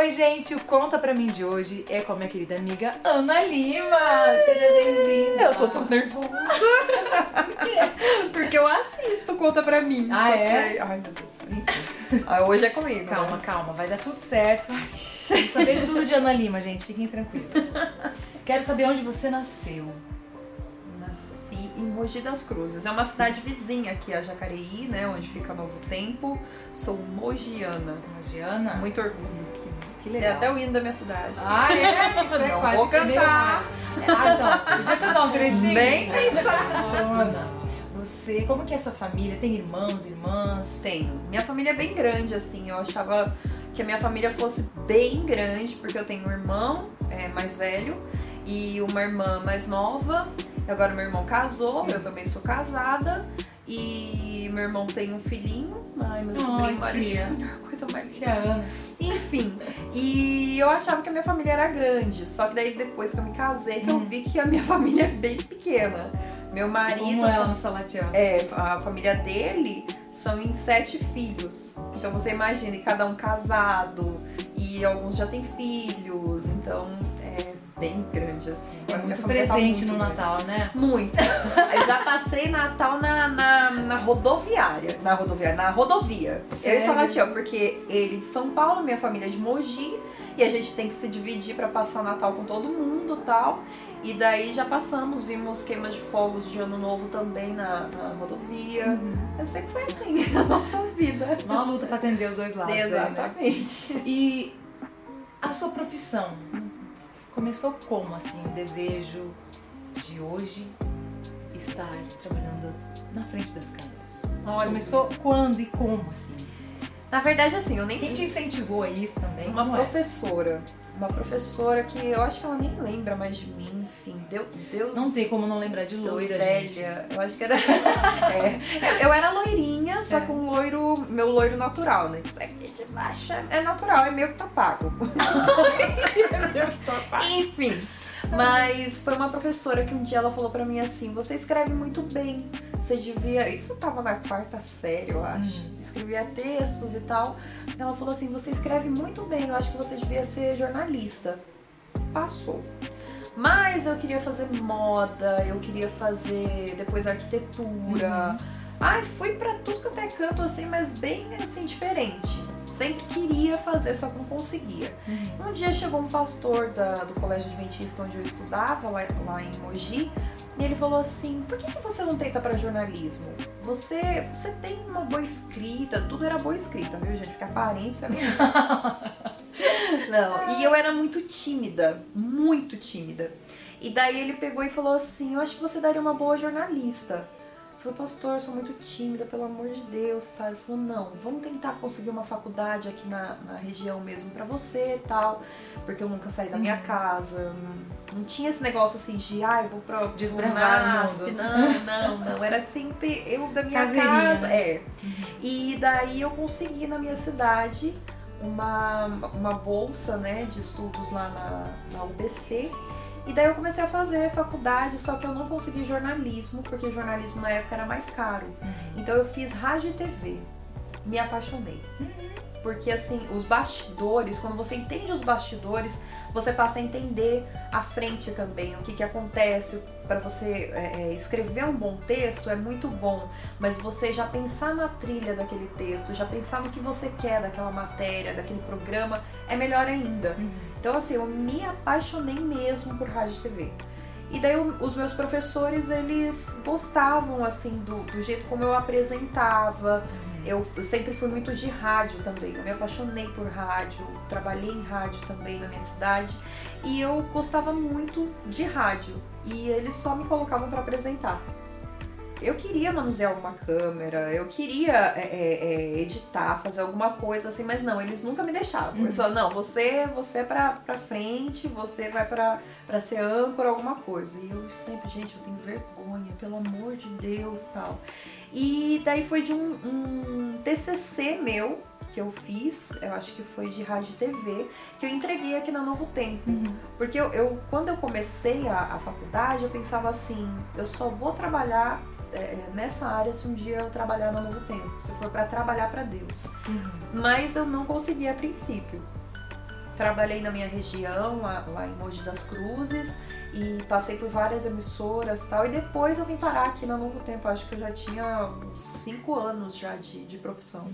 Oi, gente, o Conta Pra Mim de hoje é com a minha querida amiga Ana Lima. Seja bem-vinda. Eu tô tão nervosa. Porque eu assisto Conta Pra Mim. Ah, é? Que... Ai, meu Deus. Enfim. Ah, hoje é comigo. Calma, né? calma, vai dar tudo certo. Vamos saber tudo de Ana Lima, gente, fiquem tranquilos. Quero saber onde você nasceu. Nasci em Mogi das Cruzes. É uma cidade vizinha aqui, a Jacareí, né? Onde fica Novo Tempo. Sou mogiana. Mogiana? Muito orgulho. Que Sei legal. até o hino da minha cidade. Ah, é? Isso é Não quase vou cantar. Ah, então, podia cantar um trechinho. Nem pensar. Ana, você, como que é a sua família? Tem irmãos, irmãs? Tenho. Minha família é bem grande, assim. Eu achava que a minha família fosse bem grande, porque eu tenho um irmão é, mais velho e uma irmã mais nova. Agora meu irmão casou, eu também sou casada. E meu irmão tem um filhinho. Ai, meu Ai, sobrinho. Júnior, coisa mais linda. Enfim, e eu achava que a minha família era grande. Só que daí depois que eu me casei, que eu vi que a minha família é bem pequena. Meu marido. Como ela no Salatiel? É, a família dele são em sete filhos. Então você imagina, cada um casado, e alguns já têm filhos, então é bem grande assim. É muito presente muito no grande. Natal, né? Muito. Eu já passei Natal na, na, na rodoviária. Na rodoviária, na rodovia. Eu Sério? e Salatiel, porque ele de São Paulo, minha família é de Mogi, e a gente tem que se dividir pra passar Natal com todo mundo e tal. E daí já passamos, vimos queimas de fogos de ano novo também na, na rodovia. Uhum. Eu sei que foi assim a nossa vida. Uma luta pra atender os dois lados. aí, né? Exatamente. E a sua profissão começou como assim o desejo de hoje estar trabalhando na frente das câmeras? Olha. Começou quando e como assim? Na verdade, assim, eu nem Quem te incentivou a isso também? Uma Como é? Uma professora que eu acho que ela nem lembra mais de mim, enfim. Deu, Deus. Não tem como não lembrar de Deus loira, velha. gente. Eu acho que era. é. Eu, eu era loirinha, só É. com um loiro. Meu loiro natural, né? Isso aqui de baixo é, é natural, é meu que tá pago. é meu que tá pago. Enfim. Mas foi uma professora que um dia ela falou pra mim assim: Você escreve muito bem. Você devia. Isso tava na quarta série, eu acho. Uhum. Escrevia textos e tal. Ela falou assim: Você escreve muito bem, eu acho que você devia ser jornalista. Passou. Mas eu queria fazer moda, eu queria fazer depois arquitetura. Ai, fui pra tudo que até canto assim, mas bem assim, diferente. Sempre queria fazer, só que não conseguia. Uhum. Um dia chegou um pastor da- do colégio adventista onde eu estudava, lá, lá em Mogi, e ele falou assim: por que, que você não tenta para jornalismo? Você, você tem uma boa escrita, tudo era boa escrita, viu, gente? Porque a aparência. não, e eu era muito tímida, muito tímida. E daí ele pegou e falou assim: eu acho que você daria uma boa jornalista. Eu falei, pastor, eu sou muito tímida, pelo amor de Deus, tá? Ele falou, não, vamos tentar conseguir uma faculdade aqui na, na região mesmo pra você e tal, porque eu nunca saí da minha casa, não, não tinha esse negócio assim de, ai, vou pra Desbravar NASP, não, não, não, era sempre eu da minha Caseirinha, casa, é. E daí eu consegui na minha cidade uma, uma bolsa, né, de estudos lá na, na UBC, e daí eu comecei a fazer faculdade, só que eu não consegui jornalismo, porque jornalismo na época era mais caro. Então eu fiz rádio e TV. Me apaixonei. Porque assim, os bastidores, quando você entende os bastidores, você passa a entender a frente também, o que, que acontece. Para você é, é, escrever um bom texto é muito bom, mas você já pensar na trilha daquele texto, já pensar no que você quer daquela matéria, daquele programa, é melhor ainda. Então, assim, eu me apaixonei mesmo por rádio e TV. E daí os meus professores, eles gostavam, assim, do, do jeito como eu apresentava. Eu, eu sempre fui muito de rádio também. Eu me apaixonei por rádio, trabalhei em rádio também na minha cidade. E eu gostava muito de rádio. E eles só me colocavam para apresentar. Eu queria manusear alguma câmera, eu queria é, é, é, editar, fazer alguma coisa assim, mas não, eles nunca me deixavam. Eles falavam, não, você, você é pra, pra frente, você vai pra, pra ser âncora, alguma coisa. E eu sempre, gente, eu tenho vergonha, pelo amor de Deus tal. E daí foi de um, um TCC meu que eu fiz, eu acho que foi de rádio e TV, que eu entreguei aqui na Novo Tempo. Porque eu, eu- quando eu comecei a, a faculdade, eu pensava assim, eu só vou trabalhar é, nessa área se um dia eu trabalhar na Novo Tempo, se for pra trabalhar pra Deus. Mas eu não consegui a princípio. trabalhei na minha região, lá, lá em Mogi das Cruzes, e passei por várias emissoras e tal. E depois eu vim parar aqui na Novo Tempo, acho que eu já tinha uns 5 anos já de, de profissão.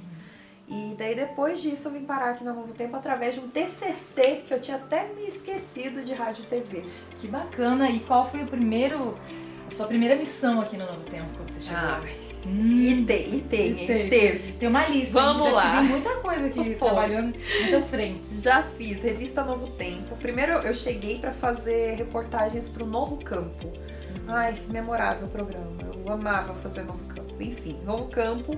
E daí depois disso eu vim parar aqui na Novo Tempo através de um TCC que eu tinha até me esquecido de rádio e TV. Que bacana! E qual foi o primeiro, a sua primeira missão aqui no Novo Tempo quando você chegou? Ah, e, te, e tem, E teve. teve. Tem uma lista. Vamos já lá. tive muita coisa aqui, Foi. trabalhando em muitas frentes. Já fiz revista Novo Tempo. Primeiro eu cheguei pra fazer reportagens pro Novo Campo. Ai, memorável programa. Eu amava fazer Novo Campo. Enfim, Novo Campo.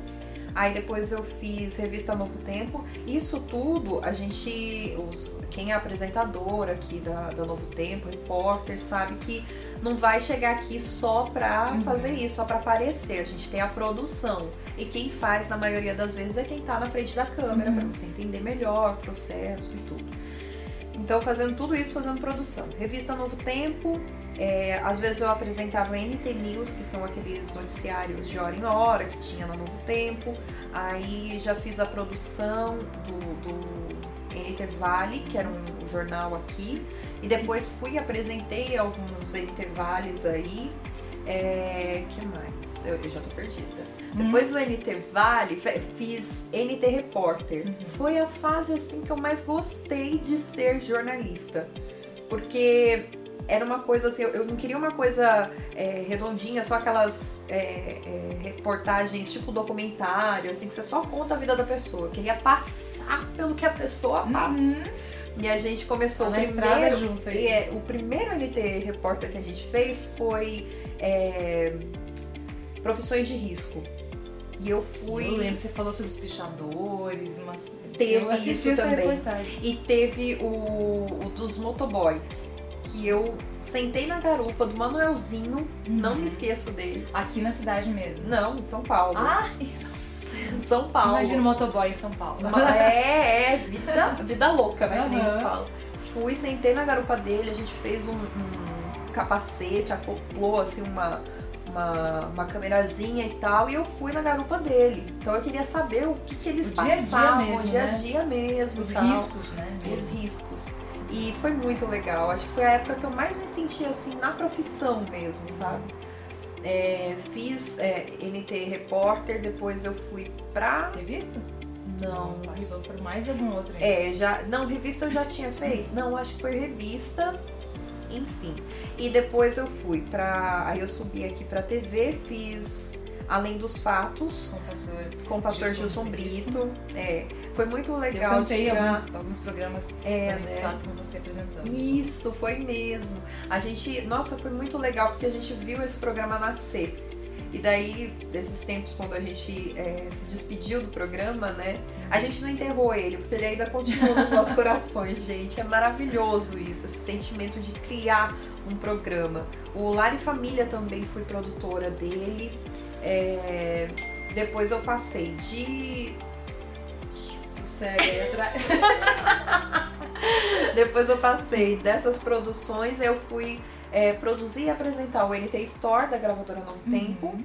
Aí depois eu fiz revista Novo Tempo. Isso tudo, a gente, os, quem é apresentador aqui da, da Novo Tempo, repórter, sabe que não vai chegar aqui só pra Uhum. fazer isso, só pra aparecer. A gente tem a produção. E quem faz, na maioria das vezes, é quem tá na frente da câmera, Uhum. pra você entender melhor o processo e tudo. Então, fazendo tudo isso, fazendo produção. Revista Novo Tempo, é, às vezes eu apresentava NT News, que são aqueles noticiários de hora em hora que tinha no Novo Tempo. Aí já fiz a produção do, do NT Vale, que era um jornal aqui. E depois fui apresentei alguns NT Vales aí. É, que mais? Eu, eu já tô perdida. Depois do NT Vale, fiz NT Repórter. Foi a fase assim que eu mais gostei de ser jornalista. Porque era uma coisa assim, eu, não queria uma coisa é, redondinha, só aquelas é, é, reportagens tipo documentário, assim, que você só conta a vida da pessoa. Eu queria passar pelo que a pessoa passa. Uhum. E a gente começou Tá o na estrada primeiro, junto aí. é, o primeiro NT repórter que a gente fez foi é, profissões de risco. E eu fui. Eu lembro, você falou sobre os pichadores, umas... Teve eu isso também. E teve o, o dos motoboys. Que eu sentei na garupa do Manuelzinho, não me esqueço dele. Aqui na cidade mesmo. Não, em São Paulo. Ah, isso. São Paulo. Imagina o motoboy em São Paulo. É, é, vida, vida louca, né? Que nem Aham. eles falam. Fui, sentei na garupa dele, a gente fez um, um capacete, acoplou assim uma, uma, uma câmerazinha e tal, e eu fui na garupa dele. Então eu queria saber o que, que eles O dia a dia passavam, mesmo, o dia a né? dia mesmo. Os tal. riscos, né? Os riscos. E foi muito legal. Acho que foi a época que eu mais me senti assim na profissão mesmo, sabe? É, fiz é, NT Repórter, depois eu fui pra. Revista? Não, Passou por mais algum outro ainda. é, já. Não, revista eu já tinha feito. Não, acho que foi revista. Enfim. E depois eu fui pra. Aí eu subi aqui pra TV, fiz Além dos Fatos Com o pastor. com o pastor Gilson Gilson Brito. É, foi muito legal eu cantei tirar. alguns programas É, Além dos né? fatos com você apresentando. Isso, foi mesmo. A gente, nossa, foi muito legal porque a gente viu esse programa nascer. E daí, desses tempos, quando a gente é, se despediu do programa, né? A gente não enterrou ele, porque ele ainda continua nos nossos corações, gente. É maravilhoso isso, esse sentimento de criar um programa. O Lar e Família também fui produtora dele. É, Depois eu passei de Sossega aí atrás. Depois eu passei dessas produções, eu fui é, produzir e apresentar o NT Store da gravadora Novo Tempo.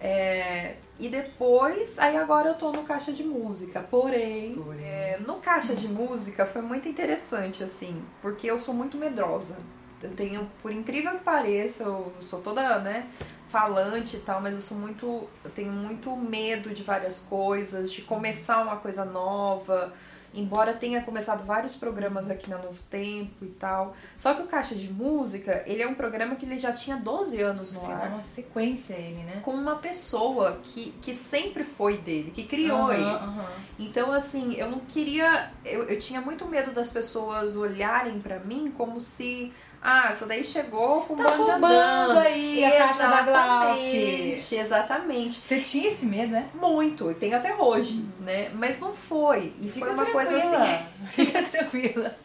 É, e depois, aí agora eu tô no Caixa de Música. Porém, é, no Caixa de Música foi muito interessante, assim, porque eu sou muito medrosa. Eu tenho, por incrível que pareça, eu sou toda, né, falante e tal, mas eu sou muito. Eu tenho muito medo de várias coisas, de começar uma coisa nova. Embora tenha começado vários programas aqui na Novo Tempo e tal. Só que o Caixa de Música, ele é um programa que ele já tinha 12 anos no Você ar dá uma sequência a ele, né? com uma pessoa que, que sempre foi dele, que criou Aham, ele. aham. Então, assim, eu não queria. Eu, eu tinha muito medo das pessoas olharem pra mim como se. Ah, essa daí chegou com um Tá bando de roubando andando. aí a caixa da Glauce. Exatamente, Exatamente. Você tinha esse medo, né? Muito, e tem até hoje, né? Mas não foi. E Fica foi uma coisa tranquila. assim. Fica tranquila.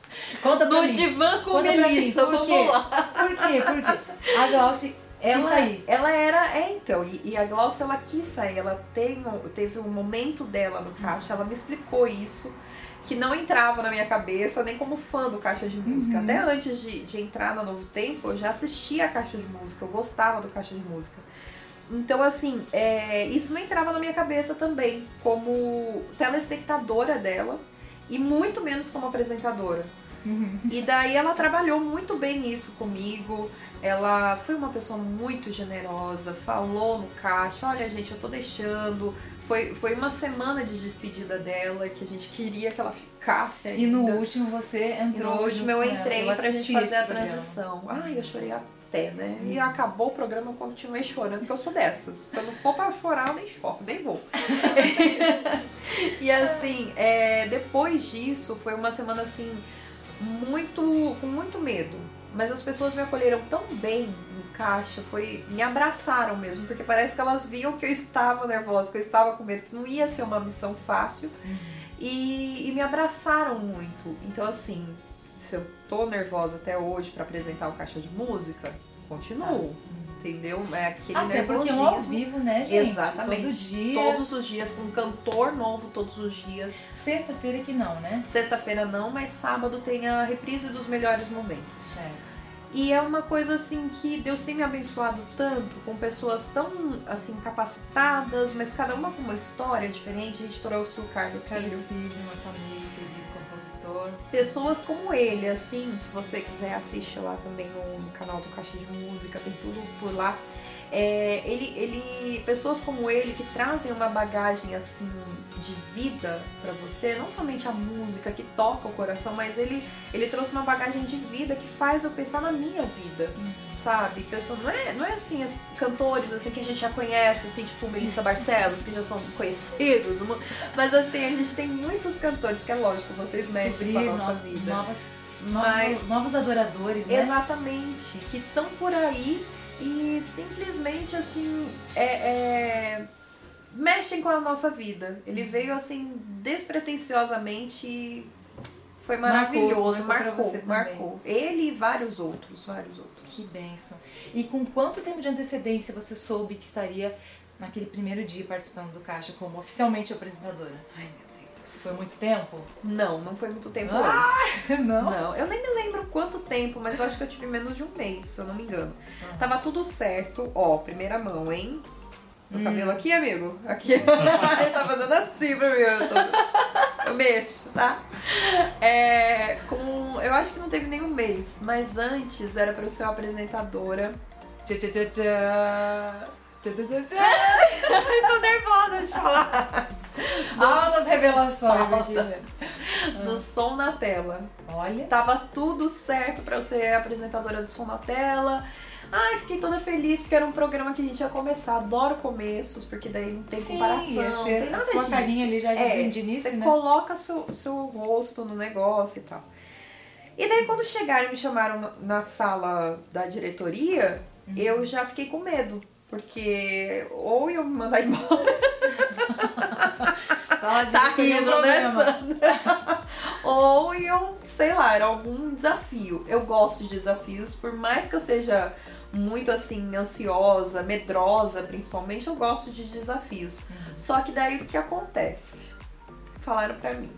Conta pra No mim. divã com Conta Melissa, por vamos quê? lá. Por quê? Por quê? A Glauce quis Ela, sair. ela era, é então, e, e a Glaucia ela quis sair, ela tem, um- teve um momento dela no caixa, ela me explicou isso, que não entrava na minha cabeça, nem como fã do Caixa de Música. Uhum. Até antes de, de entrar na Novo Tempo, eu já assistia a Caixa de Música, eu gostava do Caixa de Música. Então, assim, é, isso não entrava na minha cabeça também, como telespectadora dela, e muito menos como apresentadora. E daí ela trabalhou muito bem isso comigo. Ela foi uma pessoa muito generosa, falou no caixa, olha gente, eu tô deixando. Foi, foi uma semana de despedida dela que a gente queria que ela ficasse ainda. E no último você entrou. E no último eu ela. entrei Eu pra gente fazer a programa. transição. Ai, eu chorei até, né? E acabou o programa, eu continuei chorando, porque eu sou dessas. Se eu não for pra chorar, eu nem choro, nem vou. e assim, é, depois disso, foi uma semana assim, muito. com muito medo. Mas as pessoas me acolheram tão bem no caixa, foi. me abraçaram mesmo, porque parece que elas viam que eu estava nervosa, que eu estava com medo, que não ia ser uma missão fácil. E, e me abraçaram muito. Então, assim, se eu tô nervosa até hoje pra apresentar o caixa de música, continuo. Entendeu? É aquele Até porque é um ao vivo, né, gente? Exatamente. Todo dia. Todos os dias, com um cantor novo todos os dias. Sexta-feira que não, né? Sexta-feira não, mas sábado tem a reprise dos melhores momentos. Certo. E é uma coisa assim que Deus tem me abençoado tanto, com pessoas tão assim capacitadas, mas cada uma com uma história diferente. A gente trouxe o Carlos Filho. Carlos Filho, nosso amigo, querido compositor. Pessoas como ele, assim, se você quiser assiste lá também no, no canal do Caixa de Música, tem tudo por lá. É, ele, ele, pessoas como ele que trazem uma bagagem assim de vida pra você, não somente a música que toca o coração, mas ele, ele trouxe uma bagagem de vida que faz eu pensar na minha vida, sabe? Pessoa, não é, não é assim, as cantores assim que a gente já conhece, assim, tipo Melissa Barcelos, que já são conhecidos, uma- mas assim, a gente tem muitos cantores que é lógico, vocês mexem com a nossa no- vida. Novas, Mas- novos, novos adoradores, né? Exatamente, que estão por aí e simplesmente assim é, é, mexem com a nossa vida. Ele veio assim despretensiosamente e foi Marcou, maravilhoso, marcou marcou, também. marcou. Ele e vários outros, vários outros. Que bênção. E com quanto tempo de antecedência você soube que estaria naquele primeiro dia participando do Caixa como oficialmente apresentadora? Ai meu Deus. Foi muito tempo? Não, não foi muito tempo Ah, antes. Não? Não, eu nem me lembro quanto tempo, mas eu acho que eu tive menos de um mês, se eu não me engano. Aham. Tava tudo certo. Ó, primeira mão, hein? No Hum. cabelo aqui, amigo? Aqui. Ele tá fazendo assim pra mim. Eu, tô... eu mexo, tá? É, com... Eu acho que não teve nenhum mês, mas antes era pra eu ser uma apresentadora. Tchá, tchá, tchá, tchá. Tchá, tchá, tchá, tô nervosa de falar. Altas revelações aqui. Do som na tela. Olha. Tava tudo certo pra eu ser apresentadora do som na tela. Ai, fiquei toda feliz porque era um programa que a gente ia começar. Adoro começos, porque daí não tem Sim, comparação, não tem a nada sua disso. carinha ali já, já É, de início, você né? coloca seu, seu rosto no negócio e tal. E daí quando chegaram e me chamaram na- sala da diretoria, Uhum. eu já fiquei com medo. Porque ou iam me mandar embora, Sala de tá rindo, do né. Sandra? ou iam, sei lá, era algum desafio. Eu gosto de desafios, por mais que eu seja muito assim, ansiosa, medrosa principalmente, eu gosto de desafios. Uhum. Só que daí o que acontece? Falaram pra mim.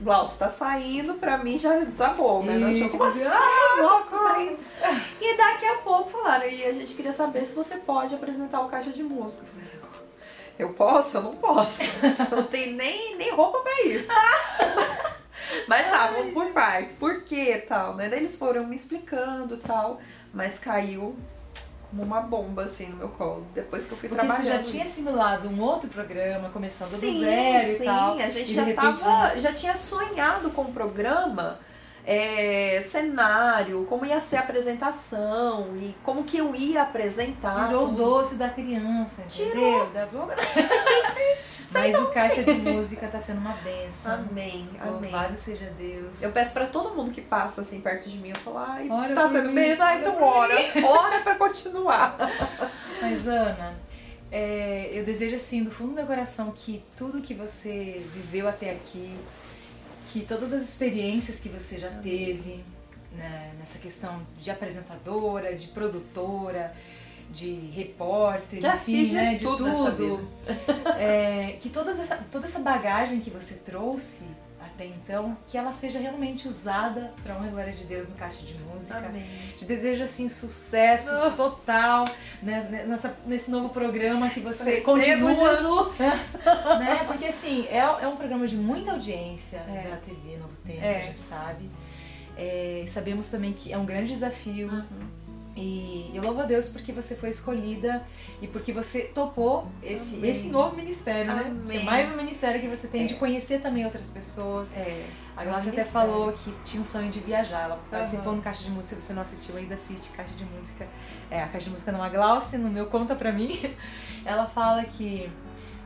Glaucio tá saindo, pra mim já desabou, né? Nós como assim? ah, Glaucio tá saindo. E daqui a pouco falaram, e a gente queria saber se você pode apresentar o caixa de música. Eu falei, eu posso? Eu não posso. Eu não tenho nem, nem roupa pra isso. Mas tá, vamos por partes. Por que tal, né? Daí eles foram me explicando tal, mas caiu como uma bomba assim no meu colo. Depois que eu fui Porque você trabalhando. já tinha isso. assimilado um outro programa, começando Sim, do zero sim, e tal. a gente já repente, tava, já tinha sonhado com o programa, é, cenário, como ia ser a apresentação e como que eu ia apresentar. Tirou o tudo. doce da criança, entendeu? Tirou. Da boca. Mas o caixa de música tá sendo uma benção. Amém, amém. Louvado seja Deus. Eu peço pra todo mundo que passa assim perto de mim, eu falo, ai, Ora tá sendo mim, bênção, ai, então ora, ora pra continuar. Mas Ana, é, eu desejo assim do fundo do meu coração que tudo que você viveu até aqui, que todas as experiências que você já teve né, nessa questão de apresentadora, de produtora, de repórter, Já enfim, fiz de né, de tudo, é, que todas essa, toda essa bagagem que você trouxe até então, que ela seja realmente usada para honra e glória de Deus no caixa de música. Amém. Te desejo assim sucesso Oh. total né, nessa, nesse novo programa que você continua, Jesus. né? Porque assim, é, é um programa de muita audiência É. da TV Novo Tempo, É. a gente sabe. É, sabemos também que é um grande desafio. Uhum. E eu louvo a Deus porque você foi escolhida e porque você topou esse, Amém. esse novo ministério, né? Amém. É mais um ministério que você tem É. de conhecer também outras pessoas. É. A Glaucia até falou que tinha um sonho de viajar. Ela participou Aham. no Caixa de Música. Se você não assistiu ainda, assiste Caixa de Música. É, a Caixa de Música não, a Glaucia, no meu Conta Pra Mim. Ela fala que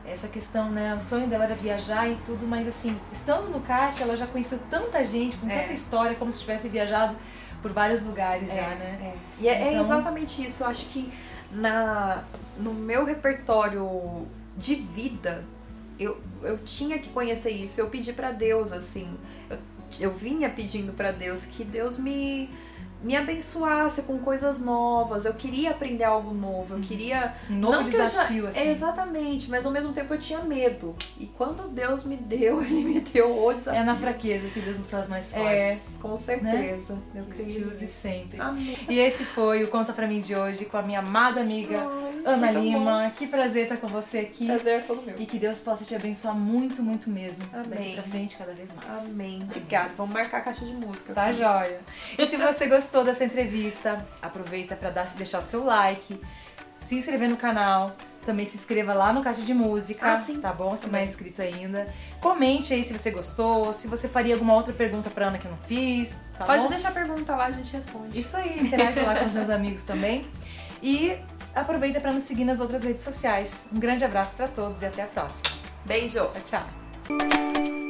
essa questão, né? O sonho dela era viajar e tudo, mas assim, estando no Caixa, ela já conheceu tanta gente, com É. tanta história, como se tivesse viajado por vários lugares já, né? É. E é, é Então- exatamente isso. Eu acho que na, no meu repertório de vida, eu, eu tinha que conhecer isso. Eu pedi pra Deus, assim. Eu, eu vinha pedindo pra Deus que Deus me, me abençoasse com coisas novas. Eu queria aprender algo novo. Eu queria. Um novo Não eu já- desafio, assim. É, exatamente, mas ao mesmo tempo eu tinha medo. E quando Deus me deu, Ele me deu o desafio. É na fraqueza que Deus nos faz mais É, fortes. com certeza. Eu Que Ele te creio use sempre. Amém. E esse foi o Conta Pra Mim de hoje com a minha amada amiga Ana muito Lima. Que prazer estar com você aqui. bom. Prazer é todo meu. E que Deus possa te abençoar muito, muito mesmo. Daqui Amém. pra frente, cada vez mais. Amém. Obrigada. Vamos marcar a caixa de música. Tá joia. E se você gostou dessa entrevista, aproveita pra dar- deixar o seu like, se inscrever no canal. Também se inscreva lá no Caixa de Música, Ah, sim. tá bom? Se não é inscrito ainda. Comente aí se você gostou, se você faria alguma outra pergunta pra Ana que eu não fiz, tá Pode bom? deixar a pergunta lá, a gente responde. Isso aí, interage lá com os meus amigos também. E aproveita pra nos seguir nas outras redes sociais. Um grande abraço pra todos e até a próxima. Beijo! Tchau, tchau.